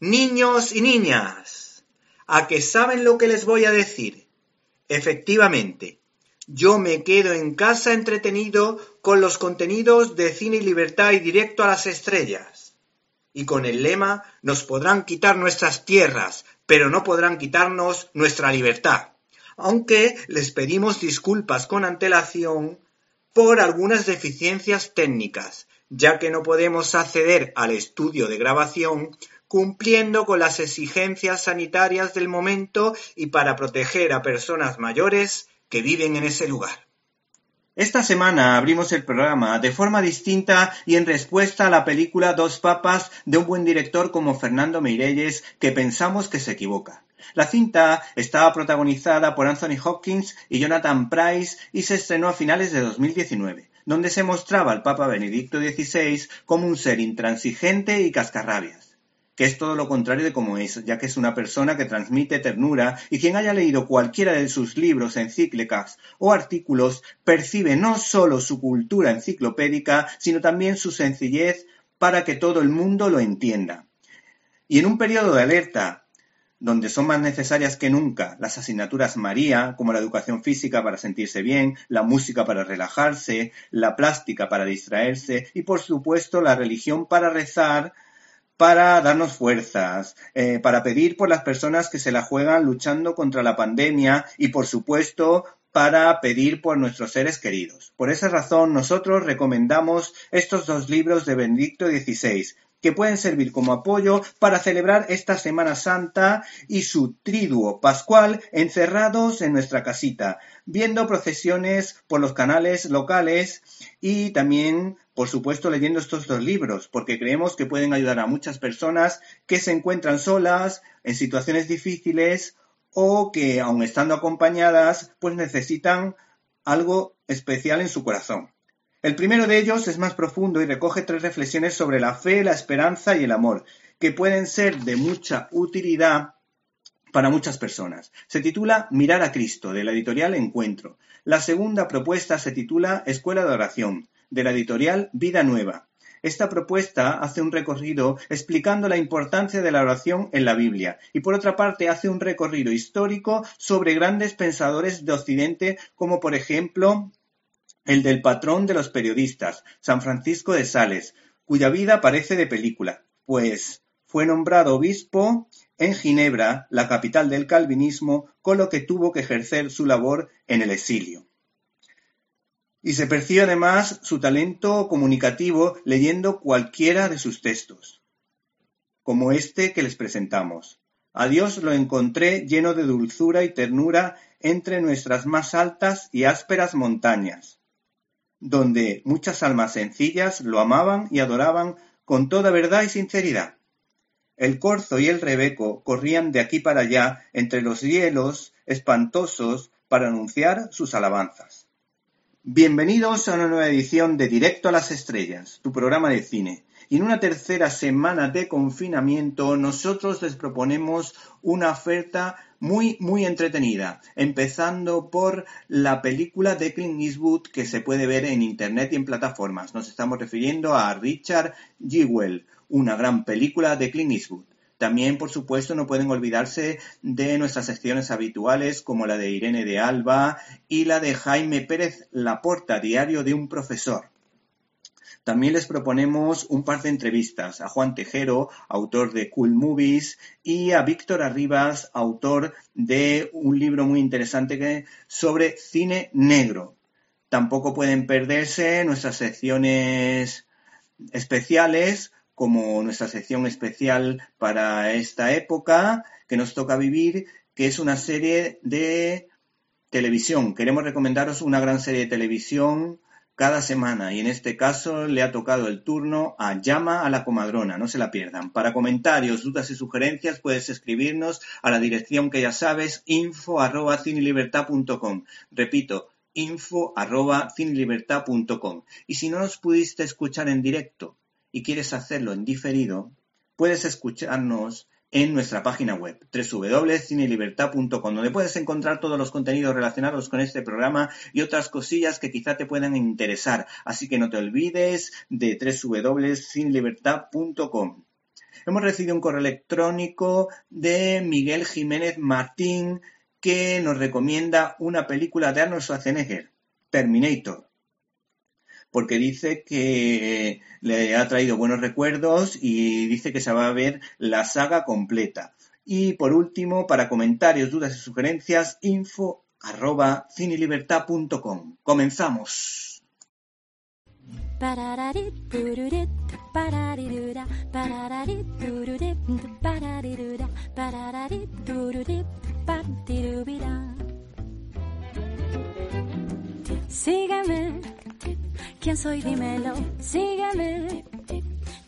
Niños y niñas, ¿a que saben lo que les voy a decir? Efectivamente, yo me quedo en casa entretenido con los contenidos de Cine y Libertad y Directo a las Estrellas. Y con el lema nos podrán quitar nuestras tierras, pero no podrán quitarnos nuestra libertad. Aunque les pedimos disculpas con antelación por algunas deficiencias técnicas, ya que no podemos acceder al estudio de grabación cumpliendo con las exigencias sanitarias del momento y para proteger a personas mayores que viven en ese lugar. Esta semana abrimos el programa de forma distinta y en respuesta a la película Dos Papas de un buen director como Fernando Meirelles que pensamos que se equivoca. La cinta estaba protagonizada por Anthony Hopkins y Jonathan Price y se estrenó a finales de 2019, donde se mostraba al Papa Benedicto XVI como un ser intransigente y cascarrabias que es todo lo contrario de como es, ya que es una persona que transmite ternura y quien haya leído cualquiera de sus libros, encíclicas o artículos percibe no solo su cultura enciclopédica, sino también su sencillez para que todo el mundo lo entienda. Y en un periodo de alerta donde son más necesarias que nunca las asignaturas María, como la educación física para sentirse bien, la música para relajarse, la plástica para distraerse y por supuesto la religión para rezar, para darnos fuerzas, eh, para pedir por las personas que se la juegan luchando contra la pandemia y, por supuesto, para pedir por nuestros seres queridos. Por esa razón, nosotros recomendamos estos dos libros de Benedicto XVI, que pueden servir como apoyo para celebrar esta Semana Santa y su triduo pascual encerrados en nuestra casita, viendo procesiones por los canales locales y también por supuesto leyendo estos dos libros, porque creemos que pueden ayudar a muchas personas que se encuentran solas, en situaciones difíciles o que, aun estando acompañadas, pues necesitan algo especial en su corazón. El primero de ellos es más profundo y recoge tres reflexiones sobre la fe, la esperanza y el amor, que pueden ser de mucha utilidad para muchas personas. Se titula Mirar a Cristo, de la editorial Encuentro. La segunda propuesta se titula Escuela de Oración, de la editorial Vida Nueva. Esta propuesta hace un recorrido explicando la importancia de la oración en la Biblia y por otra parte hace un recorrido histórico sobre grandes pensadores de Occidente como por ejemplo el del patrón de los periodistas, San Francisco de Sales, cuya vida parece de película, pues fue nombrado obispo en Ginebra, la capital del calvinismo, con lo que tuvo que ejercer su labor en el exilio. Y se percibe además su talento comunicativo leyendo cualquiera de sus textos, como este que les presentamos. A Dios lo encontré lleno de dulzura y ternura entre nuestras más altas y ásperas montañas, donde muchas almas sencillas lo amaban y adoraban con toda verdad y sinceridad. El corzo y el rebeco corrían de aquí para allá entre los hielos espantosos para anunciar sus alabanzas. Bienvenidos a una nueva edición de Directo a las Estrellas, tu programa de cine. Y en una tercera semana de confinamiento, nosotros les proponemos una oferta muy, muy entretenida, empezando por la película de Clint Eastwood que se puede ver en internet y en plataformas. Nos estamos refiriendo a Richard Jewell, una gran película de Clint Eastwood. También, por supuesto, no pueden olvidarse de nuestras secciones habituales como la de Irene de Alba y la de Jaime Pérez Laporta, Diario de un Profesor. También les proponemos un par de entrevistas a Juan Tejero, autor de Cool Movies, y a Víctor Arribas, autor de un libro muy interesante sobre cine negro. Tampoco pueden perderse nuestras secciones especiales, como nuestra sección especial para esta época que nos toca vivir, que es una serie de televisión. Queremos recomendaros una gran serie de televisión cada semana. Y en este caso le ha tocado el turno a Llama a la Comadrona, no se la pierdan. Para comentarios, dudas y sugerencias puedes escribirnos a la dirección que ya sabes, info arroba Repito, info arroba Y si no nos pudiste escuchar en directo y quieres hacerlo en diferido, puedes escucharnos en nuestra página web www.cinelibertad.com donde puedes encontrar todos los contenidos relacionados con este programa y otras cosillas que quizá te puedan interesar. Así que no te olvides de www.cinelibertad.com. Hemos recibido un correo electrónico de Miguel Jiménez Martín que nos recomienda una película de Arnold Schwarzenegger, Terminator porque dice que le ha traído buenos recuerdos y dice que se va a ver la saga completa. Y por último, para comentarios, dudas y sugerencias, info arroba cinelibertad.com. Comenzamos. Sígueme ¿Quién soy? Dímelo, sígueme.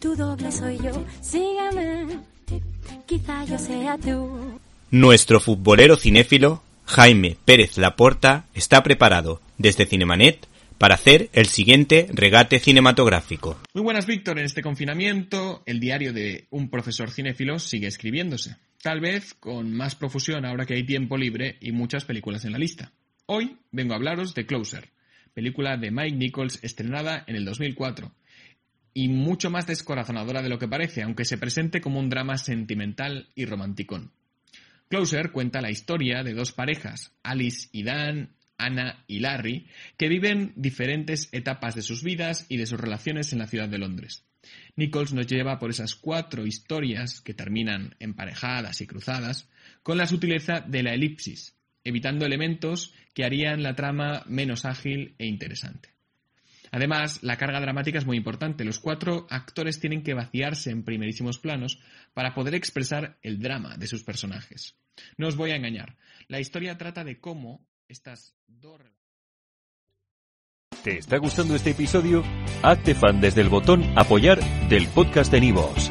Tu doble soy yo, sígueme. Quizá yo sea tú. Nuestro futbolero cinéfilo, Jaime Pérez Laporta, está preparado desde Cinemanet para hacer el siguiente regate cinematográfico. Muy buenas, Víctor. En este confinamiento, el diario de un profesor cinéfilo sigue escribiéndose. Tal vez con más profusión ahora que hay tiempo libre y muchas películas en la lista. Hoy vengo a hablaros de Closer, película de Mike Nichols estrenada en el 2004 y mucho más descorazonadora de lo que parece, aunque se presente como un drama sentimental y romanticón. Closer cuenta la historia de dos parejas, Alice y Dan, Anna y Larry, que viven diferentes etapas de sus vidas y de sus relaciones en la ciudad de Londres. Nichols nos lleva por esas cuatro historias que terminan emparejadas y cruzadas con la sutileza de la elipsis, evitando elementos que harían la trama menos ágil e interesante. Además, la carga dramática es muy importante. Los cuatro actores tienen que vaciarse en primerísimos planos para poder expresar el drama de sus personajes. No os voy a engañar. La historia trata de cómo estas dos ¿Te está gustando este episodio? Hazte fan desde el botón apoyar del podcast de Nivos.